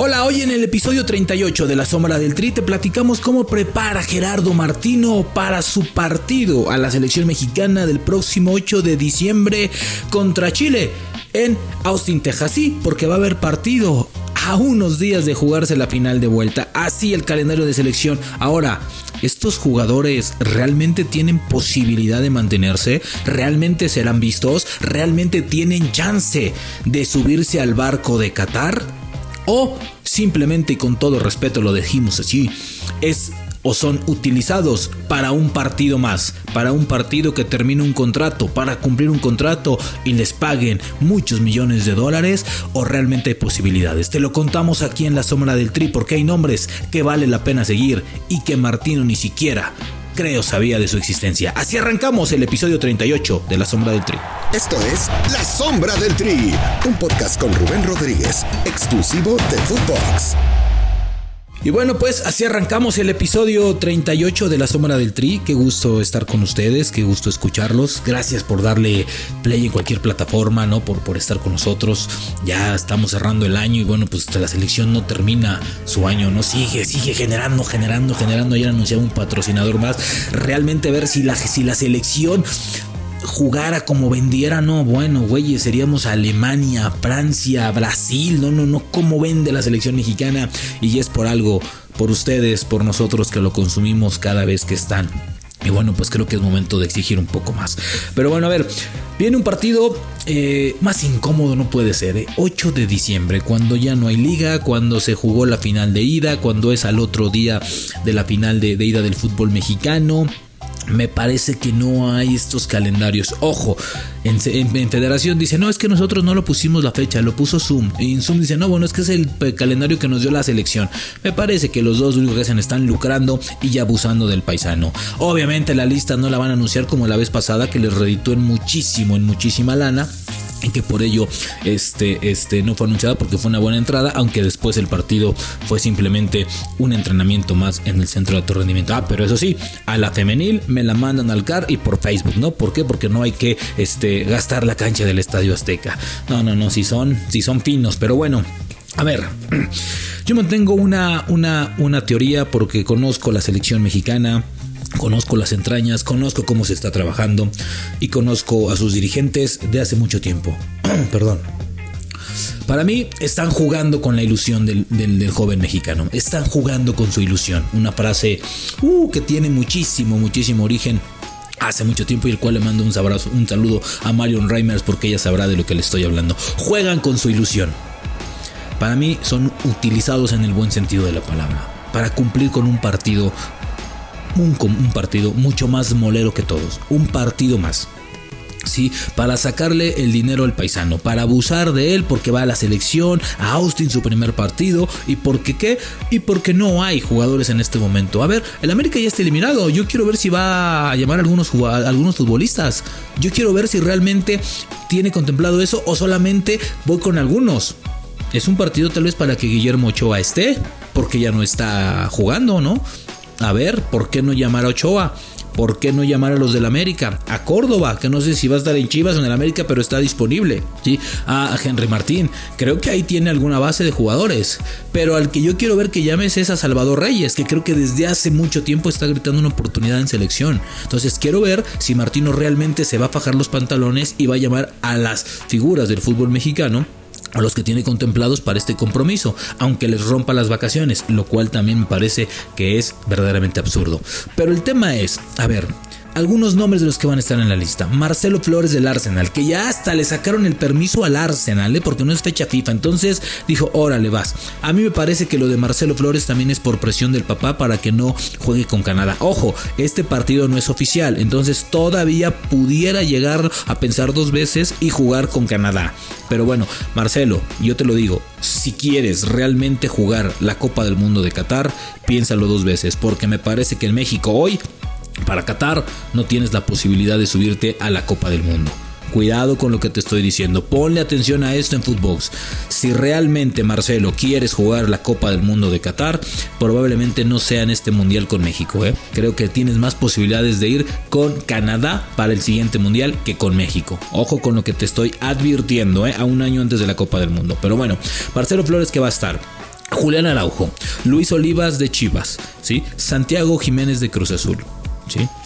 Hola, hoy en el episodio 38 de La Sombra del Tri te platicamos cómo prepara Gerardo Martino para su partido a la selección mexicana del próximo 8 de diciembre contra Chile en Austin, Texas. Sí, porque va a haber partido a unos días de jugarse la final de vuelta. Así el calendario de selección. Ahora, ¿estos jugadores realmente tienen posibilidad de mantenerse? ¿Realmente serán vistos? ¿Realmente tienen chance de subirse al barco de Qatar? O simplemente y con todo respeto lo dijimos así, es o son utilizados para un partido más, para un partido que termine un contrato, para cumplir un contrato y les paguen muchos millones de dólares o realmente hay posibilidades. Te lo contamos aquí en la sombra del tri porque hay nombres que vale la pena seguir y que Martino ni siquiera creo sabía de su existencia. Así arrancamos el episodio 38 de La Sombra del Tri. Esto es La Sombra del Tri, un podcast con Rubén Rodríguez, exclusivo de Footbox. Y bueno, pues así arrancamos el episodio 38 de La Sombra del Tri. Qué gusto estar con ustedes, qué gusto escucharlos. Gracias por darle play en cualquier plataforma, ¿no? Por, por estar con nosotros. Ya estamos cerrando el año y bueno, pues la selección no termina su año, ¿no? Sigue, sigue generando, generando, generando. Ayer anunciado un patrocinador más. Realmente ver si la, si la selección jugara como vendiera, no, bueno, güey, seríamos Alemania, Francia, Brasil, no, no, no, como vende la selección mexicana y es por algo, por ustedes, por nosotros que lo consumimos cada vez que están. Y bueno, pues creo que es momento de exigir un poco más. Pero bueno, a ver, viene un partido eh, más incómodo, no puede ser. 8 ¿eh? de diciembre, cuando ya no hay liga, cuando se jugó la final de ida, cuando es al otro día de la final de ida del fútbol mexicano me parece que no hay estos calendarios. Ojo, en, Federación dice, no, es que nosotros no lo pusimos la fecha, lo puso Zoom. Y en Zoom dice, no, bueno, es que es el calendario que nos dio la selección. Me parece que los dos únicos que hacen están lucrando y abusando del paisano. Obviamente la lista no la van a anunciar como la vez pasada, que les reditó en muchísimo, en muchísima lana en que por ello este, este no fue anunciada porque fue una buena entrada, aunque después el partido fue simplemente un entrenamiento más en el centro de alto rendimiento. Ah, pero eso sí, a la femenil me la mandan al CAR y por Facebook, ¿no? ¿Por qué? Porque no hay que este, gastar la cancha del Estadio Azteca. No, no, no, si son, si son finos, pero bueno. A ver, yo mantengo una, una, una teoría porque conozco la selección mexicana, Conozco las entrañas, conozco cómo se está trabajando y conozco a sus dirigentes de hace mucho tiempo. Perdón. Para mí están jugando con la ilusión del, joven mexicano. Están jugando con su ilusión. Una frase uh, que tiene muchísimo, muchísimo origen hace mucho tiempo y el cual le mando un, un saludo a Marion Reimers porque ella sabrá de lo que le estoy hablando. Juegan con su ilusión. Para mí son utilizados en el buen sentido de la palabra. Para cumplir con un partido un, partido mucho más molero que todos, un partido más. ¿sí? Para sacarle el dinero al paisano, para abusar de él porque va a la selección, a Austin su primer partido y porque qué y porque no hay jugadores en este momento. A ver, el América ya está eliminado. Yo quiero ver si va a llamar a algunos, algunos futbolistas. Yo quiero ver si realmente tiene contemplado eso o solamente voy con algunos. Es un partido tal vez para que Guillermo Ochoa esté, porque ya no está jugando, ¿no? A ver, ¿por qué no llamar a Ochoa? ¿Por qué no llamar a los del América? A Córdoba, que no sé si va a estar en Chivas o en el América, pero está disponible. ¿sí? A Henry Martín. Creo que ahí tiene alguna base de jugadores. Pero al que yo quiero ver que llames es a Salvador Reyes, que creo que desde hace mucho tiempo está gritando una oportunidad en selección. Entonces quiero ver si Martino realmente se va a fajar los pantalones y va a llamar a las figuras del fútbol mexicano a los que tiene contemplados para este compromiso, aunque les rompa las vacaciones, lo cual también me parece que es verdaderamente absurdo. Pero el tema es, a ver, algunos nombres de los que van a estar en la lista. Marcelo Flores del Arsenal, que ya hasta le sacaron el permiso al Arsenal, ¿eh? porque no es fecha FIFA. Entonces dijo, órale, vas. A mí me parece que lo de Marcelo Flores también es por presión del papá para que no juegue con Canadá. Ojo, este partido no es oficial, entonces todavía pudiera llegar a pensar dos veces y jugar con Canadá. Pero bueno, Marcelo, yo te lo digo, si quieres realmente jugar la Copa del Mundo de Qatar, piénsalo dos veces, porque me parece que en México hoy para Qatar no tienes la posibilidad de subirte a la Copa del Mundo. Cuidado con lo que te estoy diciendo. Ponle atención a esto en Footbox. Si realmente, Marcelo, quieres jugar la Copa del Mundo de Qatar, probablemente no sea en este mundial con México. ¿eh? Creo que tienes más posibilidades de ir con Canadá para el siguiente mundial que con México. Ojo con lo que te estoy advirtiendo ¿eh? a un año antes de la Copa del Mundo. Pero bueno, Marcelo Flores que va a estar Julián Araujo, Luis Olivas de Chivas, ¿sí? Santiago Jiménez de Cruz Azul,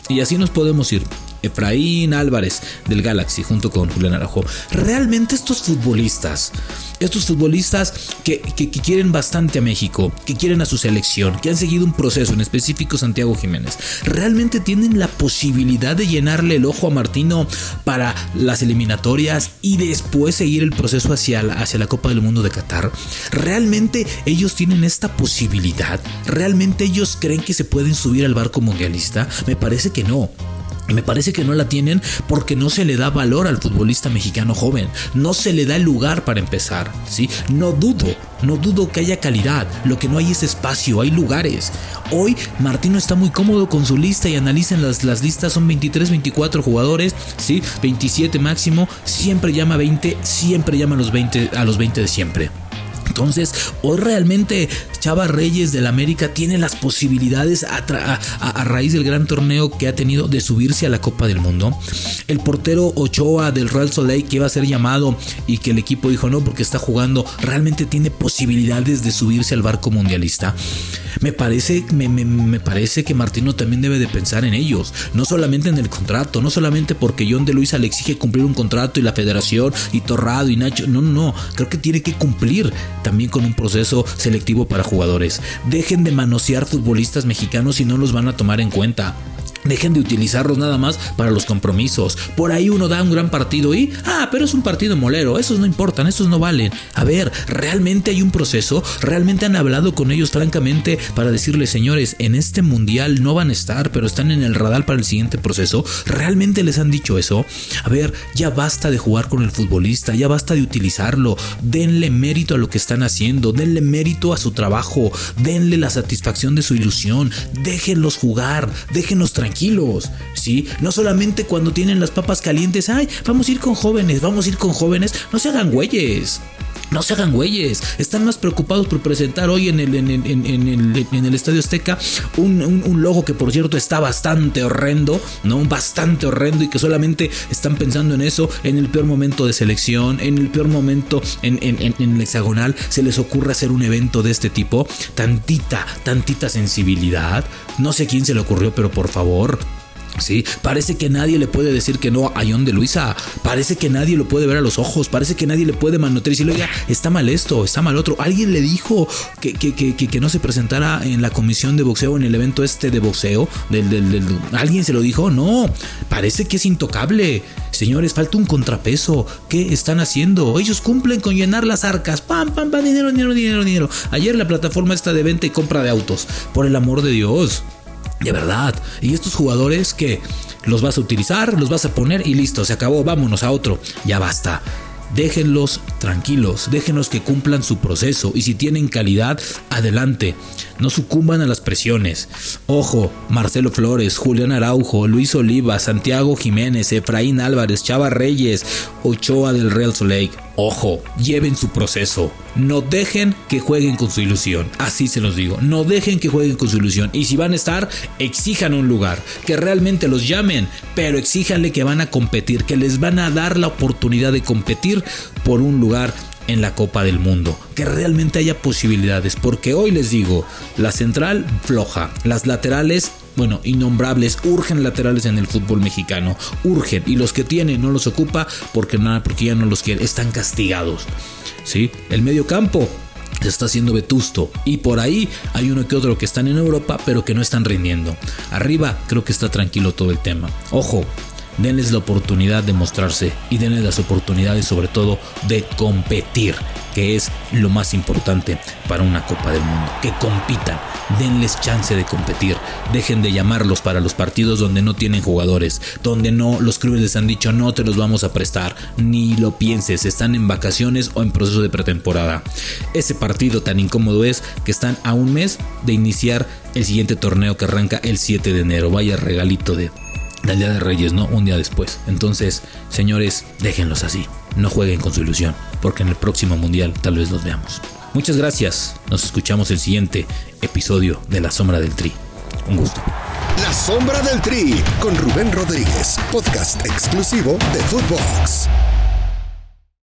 Y así nos podemos ir. Efraín Álvarez del Galaxy junto con Julián Araujo. Realmente estos futbolistas, estos futbolistas que, quieren bastante a México, que quieren a su selección, que han seguido un proceso, en específico Santiago Jiménez, realmente tienen la posibilidad de llenarle el ojo a Martino para las eliminatorias y después seguir el proceso hacia la, hacia la Copa del Mundo de Qatar. Realmente ellos tienen esta posibilidad. Realmente ellos creen que se pueden subir al barco mundialista. Me parece que no. Me parece que no la tienen porque no se le da valor al futbolista mexicano joven, no se le da el lugar para empezar, ¿sí? No dudo, no dudo que haya calidad, lo que no hay es espacio, hay lugares. Hoy Martino está muy cómodo con su lista y analicen las, las listas, son 23, 24 jugadores, ¿sí? 27 máximo, siempre llama 20, siempre llama a los 20, a los 20 de siempre. Entonces, hoy realmente Chava Reyes del América tiene las posibilidades a, raíz del gran torneo que ha tenido de subirse a la Copa del Mundo. El portero Ochoa del Real Soleil que iba a ser llamado y que el equipo dijo no porque está jugando, realmente tiene posibilidades de subirse al barco mundialista. Me parece, me, me, parece que Martino también debe de pensar en ellos, no solamente en el contrato, no solamente porque John de Luisa le exige cumplir un contrato y la federación y Torrado y Nacho, no, no, creo que tiene que cumplir también con un proceso selectivo para jugadores. Dejen de manosear futbolistas mexicanos y no los van a tomar en cuenta. Dejen de utilizarlos nada más para los compromisos. Por ahí uno da un gran partido y, ah, pero es un partido molero, esos no importan, esos no valen. A ver, realmente hay un proceso, realmente han hablado con ellos francamente para decirles, señores, en este mundial no van a estar, pero están en el radar para el siguiente proceso. Realmente les han dicho eso. A ver, ya basta de jugar con el futbolista, ya basta de utilizarlo. Denle mérito a lo que están haciendo, denle mérito a su trabajo, denle la satisfacción de su ilusión, déjenlos jugar, déjenlos tranquilos tranquilos, ¿sí? No solamente cuando tienen las papas calientes, ay, vamos a ir con jóvenes, vamos a ir con jóvenes, no se hagan güeyes. No se hagan güeyes. Están más preocupados por presentar hoy en el, en, el, Estadio Azteca un, logo que por cierto está bastante horrendo, ¿no? Bastante horrendo y que solamente están pensando en eso en el peor momento de selección, en el peor momento en, el hexagonal. Se les ocurre hacer un evento de este tipo. Tantita, tantita sensibilidad. No sé quién se le ocurrió, pero por favor, Sí, parece que nadie le puede decir que no a John de Luisa. Parece que nadie lo puede ver a los ojos. Parece que nadie le puede manotear y decirle, oiga, está mal esto, está mal otro. Alguien le dijo que, que, que, que, no se presentara en la comisión de boxeo, en el evento este de boxeo. Del, ¿Alguien se lo dijo? No, parece que es intocable. Señores, falta un contrapeso. ¿Qué están haciendo? Ellos cumplen con llenar las arcas. Pam, pam, pam, dinero, dinero, dinero, dinero. Ayer la plataforma está de venta y compra de autos. Por el amor de Dios. De verdad. Y estos jugadores que los vas a utilizar, los vas a poner y listo, se acabó, vámonos a otro. Ya basta. Déjenlos tranquilos, déjenlos que cumplan su proceso y si tienen calidad, adelante. No sucumban a las presiones. Ojo, Marcelo Flores, Julián Araujo, Luis Oliva, Santiago Jiménez, Efraín Álvarez, Chava Reyes, Ochoa del Real Soleil. Ojo, lleven su proceso. No dejen que jueguen con su ilusión. Así se los digo. No dejen que jueguen con su ilusión. Y si van a estar, exijan un lugar. Que realmente los llamen. Pero exíjanle que van a competir. Que les van a dar la oportunidad de competir por un lugar en la Copa del Mundo. Que realmente haya posibilidades. Porque hoy les digo, la central floja. Las laterales bueno, innombrables, urgen laterales en el fútbol mexicano, urgen, y los que tienen no los ocupa porque nada, porque ya no los quiere, están castigados. ¿Sí? El medio campo se está haciendo vetusto y por ahí hay uno que otro que están en Europa pero que no están rindiendo. Arriba creo que está tranquilo todo el tema. Ojo, denles la oportunidad de mostrarse y denles las oportunidades sobre todo de competir, que es lo más importante para una Copa del Mundo. Que compitan, denles chance de competir, dejen de llamarlos para los partidos donde no tienen jugadores, donde no los clubes les han dicho no te los vamos a prestar, ni lo pienses, están en vacaciones o en proceso de pretemporada. Ese partido tan incómodo es que están a un mes de iniciar el siguiente torneo que arranca el 7 de enero. Vaya regalito de del Día de Reyes, ¿no? Un día después. Entonces, señores, déjenlos así. No jueguen con su ilusión, porque en el próximo Mundial tal vez los veamos. Muchas gracias. Nos escuchamos el siguiente episodio de La Sombra del Tri. Un gusto. La Sombra del Tri con Rubén Rodríguez, podcast exclusivo de Footbox.